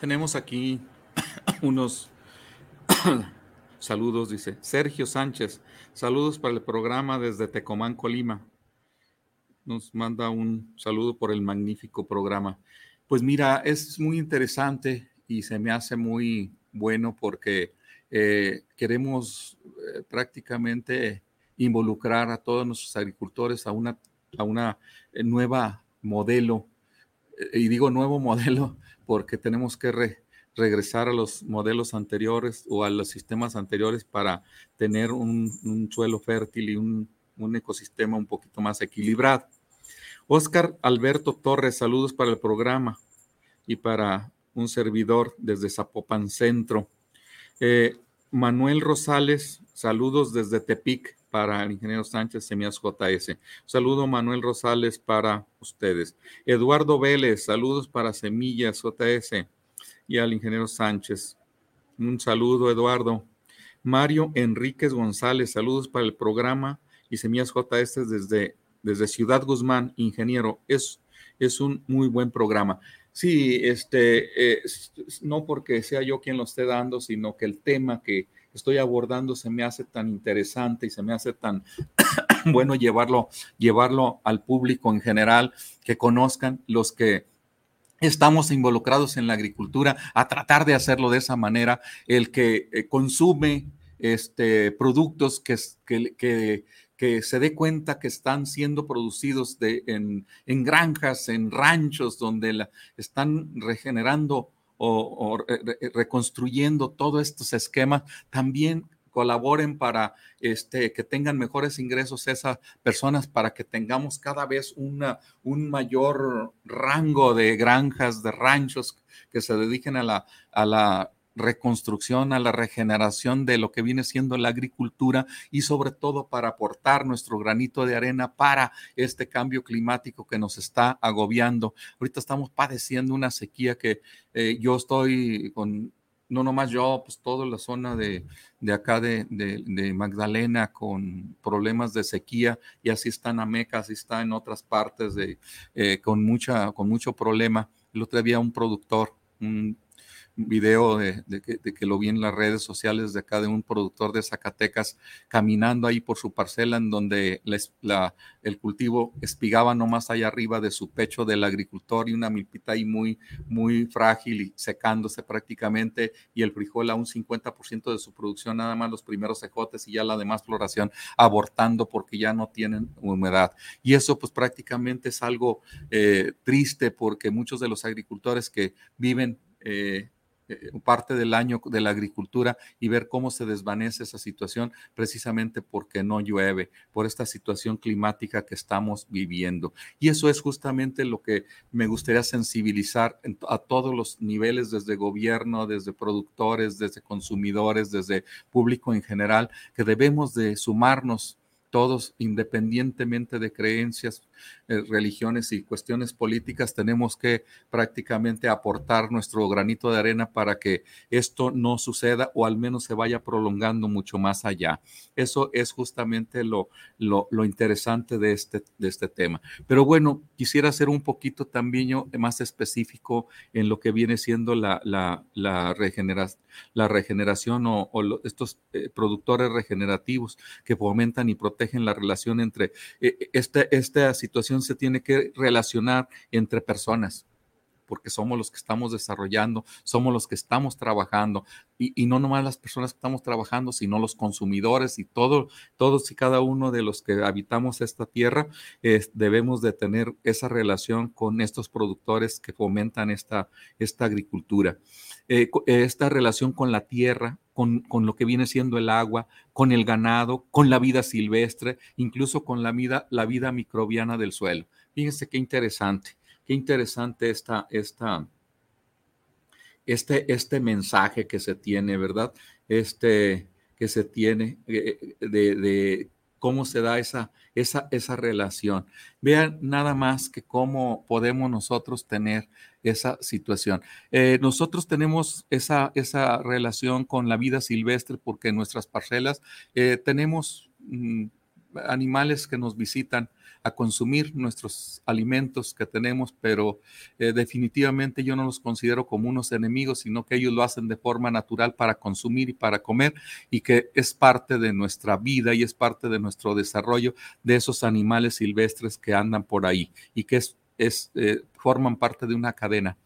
Tenemos aquí unos saludos, dice Sergio Sánchez. Saludos para el programa desde Tecomán, Colima. Nos manda un saludo por el magnífico programa. Pues mira, es muy interesante y se me hace muy bueno porque eh, queremos eh, prácticamente involucrar a todos nuestros agricultores a una, a una eh, nueva modelo. y digo nuevo modelo porque tenemos que regresar a los modelos anteriores o a los sistemas anteriores para tener un, suelo fértil y un, ecosistema un poquito más equilibrado. Oscar Alberto Torres, saludos para el programa y para un servidor desde Zapopan Centro. Eh, Manuel Rosales, saludos desde Tepic para el ingeniero Sánchez Semillas JS. Saludo Manuel Rosales para ustedes. Eduardo Vélez, saludos para Semillas JS y al ingeniero Sánchez. Un saludo, Eduardo. Mario Enríquez González, saludos para el programa y Semillas JS desde, desde Ciudad Guzmán, ingeniero. Es, es un muy buen programa. Sí, este, no porque sea yo quien lo esté dando, sino que el tema que, estoy abordando se me hace tan interesante y se me hace tan bueno llevarlo, llevarlo al público en general, que conozcan los que estamos involucrados en la agricultura, a tratar de hacerlo de esa manera, el que eh, consume este, productos que, que, que, se dé cuenta que están siendo producidos en, en, granjas, en ranchos, donde están regenerando o, reconstruyendo todos estos esquemas, también colaboren para este, que tengan mejores ingresos esas personas, para que tengamos cada vez una, un mayor rango de granjas, de ranchos que se dediquen a la, a la reconstrucción, a la regeneración de lo que viene siendo la agricultura y sobre todo para aportar nuestro granito de arena para este cambio climático que nos está agobiando. Ahorita estamos padeciendo una sequía que eh, yo estoy con, no nomás yo, pues toda la zona de, de acá de, de, Magdalena con problemas de sequía y así está en Ameca, así está en otras partes de, eh, con, mucha, con mucho problema. El otro día un productor, un video de, que, lo vi en las redes sociales de acá de un productor de Zacatecas caminando ahí por su parcela en donde el cultivo espigaba nomás allá arriba de su pecho del agricultor y una milpita ahí muy, muy frágil y secándose prácticamente y el frijol a un 50% de su producción, nada más los primeros ejotes y ya la demás floración abortando porque ya no tienen humedad. Y eso pues prácticamente es algo eh, triste porque muchos de los agricultores que viven eh, parte del año de la agricultura y ver cómo se desvanece esa situación precisamente porque no llueve, por esta situación climática que estamos viviendo. Y eso es justamente lo que me gustaría sensibilizar a todos los niveles, desde gobierno, desde productores, desde consumidores, desde público en general, que debemos de sumarnos todos, independientemente de creencias, eh, religiones y cuestiones políticas, tenemos que prácticamente aportar nuestro granito de arena para que esto no suceda o al menos se vaya prolongando mucho más allá. Eso es justamente lo, lo, interesante de este, de este tema. Pero bueno, quisiera ser un poquito también más específico en lo que viene siendo la, la, la, la regeneración o, estos eh, productores regenerativos que fomentan y protegen la relación entre eh, esta, esta situación situación se tiene que relacionar entre personas porque somos los que estamos desarrollando, somos los que estamos trabajando, y, no nomás las personas que estamos trabajando, sino los consumidores y todo, todos y cada uno de los que habitamos esta tierra, debemos de tener esa relación con estos productores que fomentan esta, esta agricultura. Eh, esta relación con la tierra, con, lo que viene siendo el agua, con el ganado, con la vida silvestre, incluso con la vida, la vida microbiana del suelo. Fíjense qué interesante. Qué interesante esta, esta, este, este mensaje que se tiene, ¿verdad? Este que se tiene eh, de, cómo se da esa, esa, esa relación. Vean nada más que cómo podemos nosotros tener esa situación. Eh, nosotros tenemos esa, esa relación con la vida silvestre porque en nuestras parcelas eh, tenemos mm, animales que nos visitan a consumir nuestros alimentos que tenemos, pero eh, definitivamente yo no los considero como unos enemigos, sino que ellos lo hacen de forma natural para consumir y para comer y que es parte de nuestra vida y es parte de nuestro desarrollo de esos animales silvestres que andan por ahí y que es, es eh, forman parte de una cadena,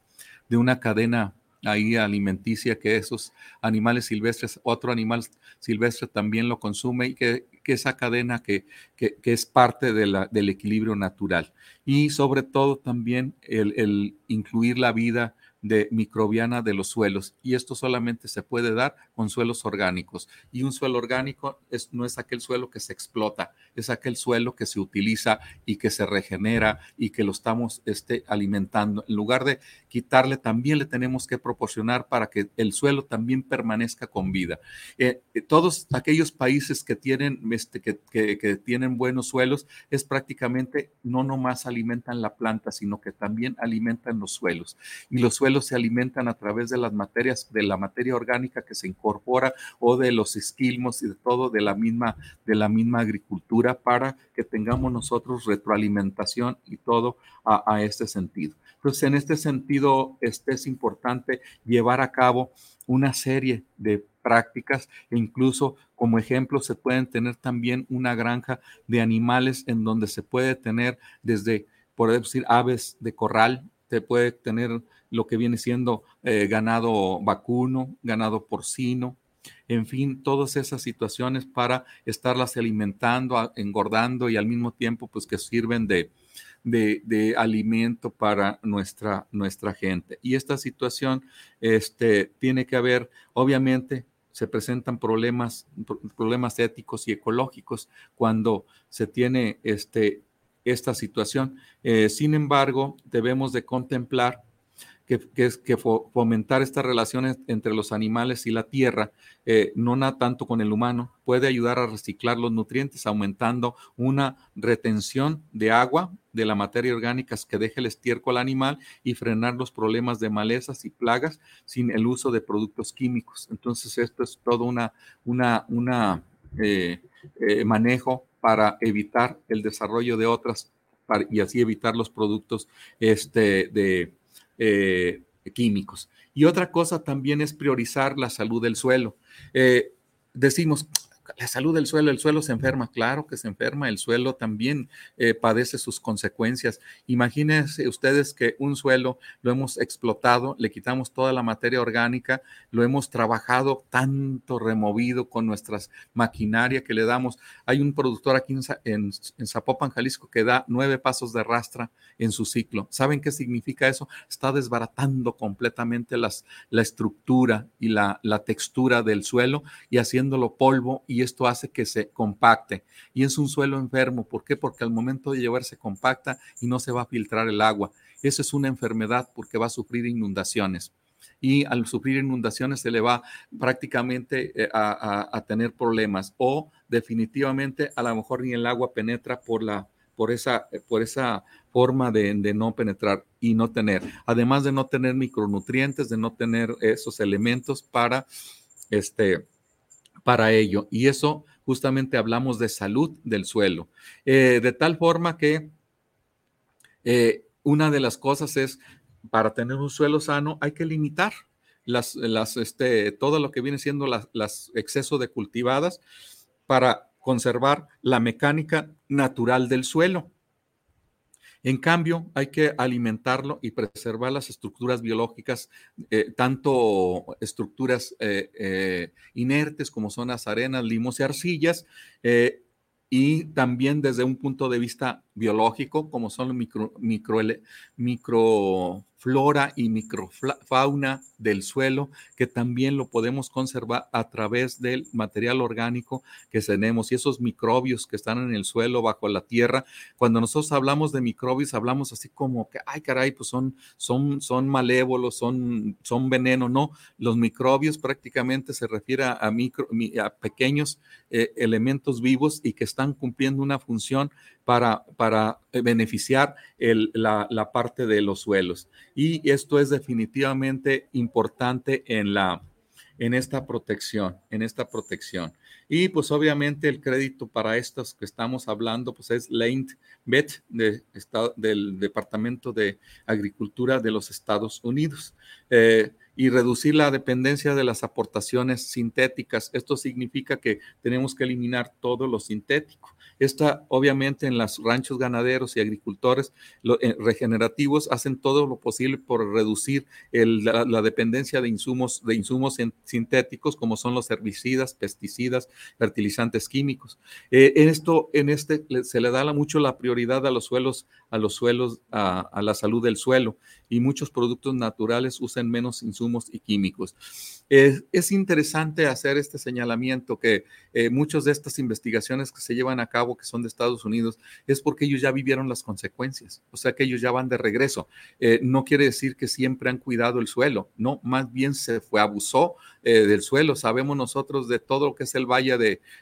de una cadena ahí alimenticia que esos animales silvestres, otro animal silvestre también lo consume y que, esa cadena que, que, es parte del equilibrio natural. Y sobre todo también el incluir la vida de microbiana de los suelos y esto solamente se puede dar con suelos orgánicos y un suelo orgánico es, no es aquel suelo que se explota, es aquel suelo que se utiliza y que se regenera y que lo estamos este, alimentando. En lugar de quitarle, también le tenemos que proporcionar para que el suelo también permanezca con vida. Eh, eh, todos aquellos países que tienen, este, que, que, que tienen buenos suelos es prácticamente no nomás alimentan la planta, sino que también alimentan los suelos. Y los suelos se alimentan a través de las materias, de la materia orgánica que se incorpora o de los esquilmos y de todo de la misma, de la misma agricultura para que tengamos nosotros retroalimentación y todo a, este sentido. Entonces, en este sentido, este es importante llevar a cabo una serie de prácticas e incluso como ejemplo se pueden tener también una granja de animales en donde se puede tener desde, por decir, aves de corral, se puede tener lo que viene siendo eh, ganado vacuno, ganado porcino, en fin, todas esas situaciones para estarlas alimentando, engordando y al mismo tiempo pues que sirven de, de, alimento para nuestra, nuestra gente. Y esta situación este, tiene que haber, obviamente, se presentan problemas, problemas éticos y ecológicos cuando se tiene este, esta situación. Eh, sin embargo, debemos de contemplar que, que fomentar estas relaciones entre los animales y la tierra, eh, no nada tanto con el humano, puede ayudar a reciclar los nutrientes, aumentando una retención de agua de la materia orgánica que deje el estiércol al animal y frenar los problemas de malezas y plagas sin el uso de productos químicos. Entonces, esto es todo una, una, una eh, manejo para evitar el desarrollo de otras y así evitar los productos este, de, eh, químicos. Y otra cosa también es priorizar la salud del suelo. Eh, decimos, la salud del suelo, el suelo se enferma, claro que se enferma, el suelo también eh, padece sus consecuencias. Imagínense ustedes que un suelo lo hemos explotado, le quitamos toda la materia orgánica, lo hemos trabajado tanto, removido con nuestras maquinaria que le damos. Hay un productor aquí en, Zapopan, Jalisco, que da nueve pasos de rastra en su ciclo. ¿Saben qué significa eso? Está desbaratando completamente las, la estructura y la, la textura del suelo y haciéndolo polvo y esto hace que se compacte. Y es un suelo enfermo. ¿Por qué? Porque al momento de llevarse compacta y no se va a filtrar el agua. Eso es una enfermedad porque va a sufrir inundaciones. Y al sufrir inundaciones se le va prácticamente eh, a, tener problemas. O definitivamente a lo mejor ni el agua penetra por la por esa, por esa forma de, de, no penetrar y no tener, además de no tener micronutrientes, de no tener esos elementos para este, para ello. Y eso justamente hablamos de salud del suelo. Eh, de tal forma que eh, una de las cosas es, para tener un suelo sano hay que limitar las, las, este, todo lo que viene siendo las, las exceso de cultivadas para conservar la mecánica natural del suelo. En cambio, hay que alimentarlo y preservar las estructuras biológicas, eh, tanto estructuras eh, eh, inertes como son las arenas, limos y arcillas, y también desde un punto de vista biológico, como son los micro, micro, micro flora y microfauna del suelo, que también lo podemos conservar a través del material orgánico que tenemos y esos microbios que están en el suelo, bajo la tierra. Cuando nosotros hablamos de microbios, hablamos así como que, ay, caray, pues son, son, son malévolos, son, son veneno. No, los microbios prácticamente se refiere a, micro, a pequeños eh, elementos vivos y que están cumpliendo una función para, para beneficiar la, la, parte de los suelos. Y esto es definitivamente importante en, la, en esta protección, en esta protección. Y pues obviamente el crédito para estos que estamos hablando pues es Lane Bet de, del Departamento de Agricultura de los Estados Unidos. Eh, y reducir la dependencia de las aportaciones sintéticas. Esto significa que tenemos que eliminar todo lo sintético. Esta, obviamente, en los ranchos ganaderos y agricultores eh, regenerativos hacen todo lo posible por reducir la, dependencia de insumos, de insumos sintéticos como son los herbicidas, pesticidas, fertilizantes químicos. Eh, en esto, en este se le da mucho la prioridad a los suelos, a los suelos, a, la salud del suelo y muchos productos naturales usan menos insumos y químicos. es interesante hacer este señalamiento que eh, muchas de estas investigaciones que se llevan a cabo que son de Estados Unidos, es porque ellos ya vivieron las consecuencias, o sea que ellos ya van de regreso. Eh, no quiere decir que siempre han cuidado el suelo, no, más bien se fue, abusó eh, del suelo. Sabemos nosotros de todo lo que es el valle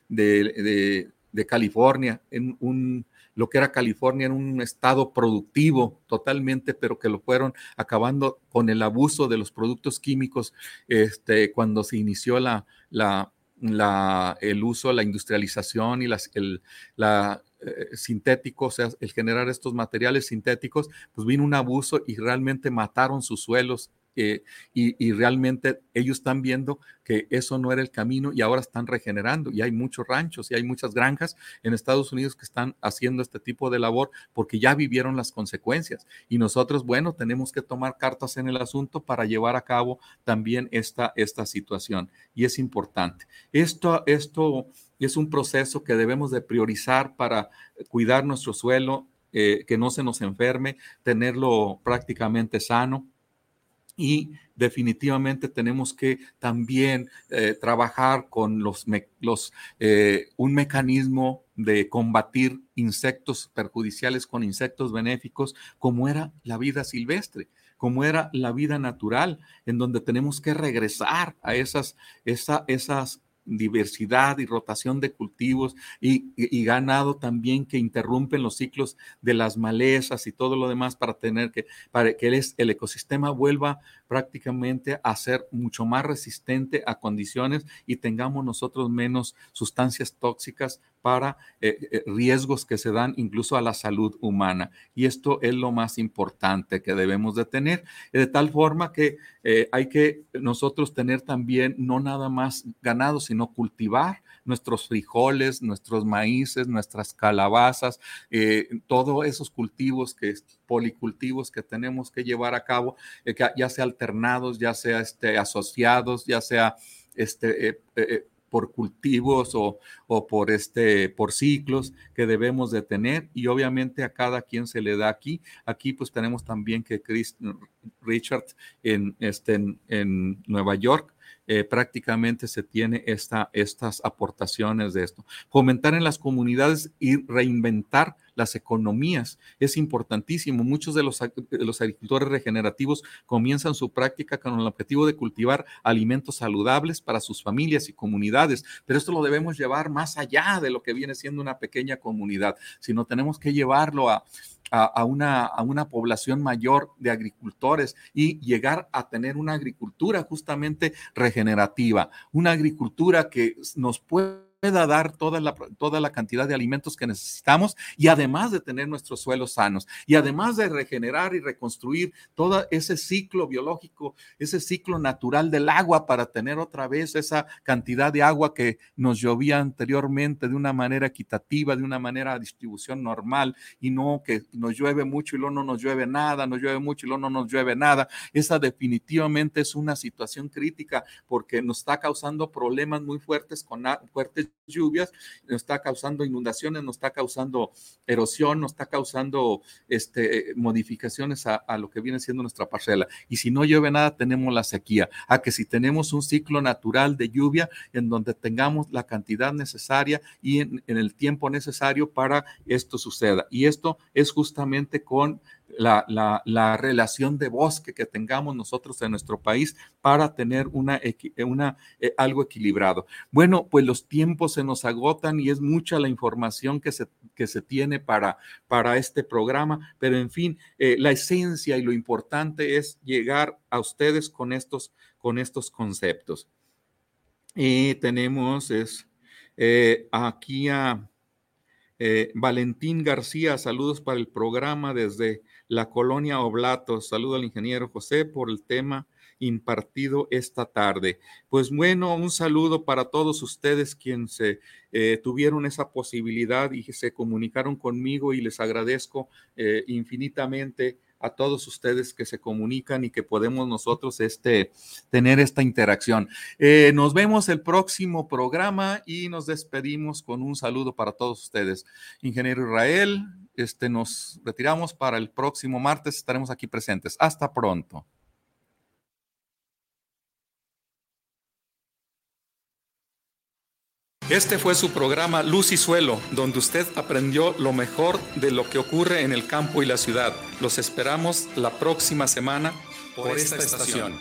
de, California, en un, lo que era California en un estado productivo totalmente, pero que lo fueron acabando con el abuso de los productos químicos este, cuando se inició la, la, la, el uso, la industrialización y las, el la, eh, sintético, o sea, el generar estos materiales sintéticos, pues vino un abuso y realmente mataron sus suelos eh, y, realmente ellos están viendo que eso no era el camino y ahora están regenerando y hay muchos ranchos y hay muchas granjas en Estados Unidos que están haciendo este tipo de labor porque ya vivieron las consecuencias. Y nosotros, bueno, tenemos que tomar cartas en el asunto para llevar a cabo también esta, esta situación. Y es importante. Esto, esto es un proceso que debemos de priorizar para cuidar nuestro suelo, eh, que no se nos enferme, tenerlo prácticamente sano y definitivamente tenemos que también eh, trabajar con los, eh, un mecanismo de combatir insectos perjudiciales con insectos benéficos, como era la vida silvestre como era la vida natural, en donde tenemos que regresar a esas, esa, esas diversidad y rotación de cultivos y, ganado también que interrumpen los ciclos de las malezas y todo lo demás para tener que, para que el, el ecosistema vuelva prácticamente a ser mucho más resistente a condiciones y tengamos nosotros menos sustancias tóxicas para eh, eh, riesgos que se dan incluso a la salud humana. Y esto es lo más importante que debemos de tener, de tal forma que eh, hay que nosotros tener también no nada más ganado, sino cultivar nuestros frijoles, nuestros maíces, nuestras calabazas, todos esos cultivos que policultivos que tenemos que llevar a cabo, ya sea alternados, ya sea este, asociados, ya sea este, por cultivos o, por, este, por ciclos que debemos de tener y obviamente a cada quien se le da aquí. Aquí pues tenemos también que Chris Richard en, este, en Nueva York eh, prácticamente se tiene esta, estas aportaciones de esto. Fomentar en las comunidades y reinventar las economías es importantísimo. Muchos de los, los agricultores regenerativos comienzan su práctica con el objetivo de cultivar alimentos saludables para sus familias y comunidades, pero esto lo debemos llevar más allá de lo que viene siendo una pequeña comunidad, sino tenemos que llevarlo a, a, una, a una población mayor de agricultores y llegar a tener una agricultura justamente regenerativa, una agricultura que nos puede pueda dar toda la, toda la cantidad de alimentos que necesitamos y además de tener nuestros suelos sanos y además de regenerar y reconstruir todo ese ciclo biológico, ese ciclo natural del agua para tener otra vez esa cantidad de agua que nos llovía anteriormente de una manera equitativa, de una manera de distribución normal y no que nos llueve mucho y luego no nos llueve nada, nos llueve mucho y luego no nos llueve nada. Esa definitivamente es una situación crítica porque nos está causando problemas muy fuertes con fuertes lluvias, nos está causando inundaciones, nos está causando erosión, nos está causando este, modificaciones a, lo que viene siendo nuestra parcela. Y si no llueve nada, tenemos la sequía. A que si tenemos un ciclo natural de lluvia en donde tengamos la cantidad necesaria y en el tiempo necesario para esto suceda. Y esto es justamente con la, relación de bosque que tengamos nosotros en nuestro país para tener una, una eh, algo equilibrado. Bueno, pues los tiempos se nos agotan y es mucha la información que se, que se tiene para, para este programa, pero en fin, eh, la esencia y lo importante es llegar a ustedes con estos, con estos conceptos. Y tenemos es, eh, aquí a Valentín García, saludos para el programa desde la colonia Oblatos. Saludo al ingeniero José por el tema impartido esta tarde. Pues bueno, un saludo para todos ustedes quienes eh, tuvieron esa posibilidad y se comunicaron conmigo y les agradezco eh, infinitamente a todos ustedes que se comunican y que podemos nosotros este, tener esta interacción. Eh, nos vemos el próximo programa y nos despedimos con un saludo para todos ustedes. Ingeniero Israel, este, nos retiramos para el próximo martes, estaremos aquí presentes. Hasta pronto. Este fue su programa Luz y Suelo, donde usted aprendió lo mejor de lo que ocurre en el campo y la ciudad. Los esperamos la próxima semana por, esta, estación.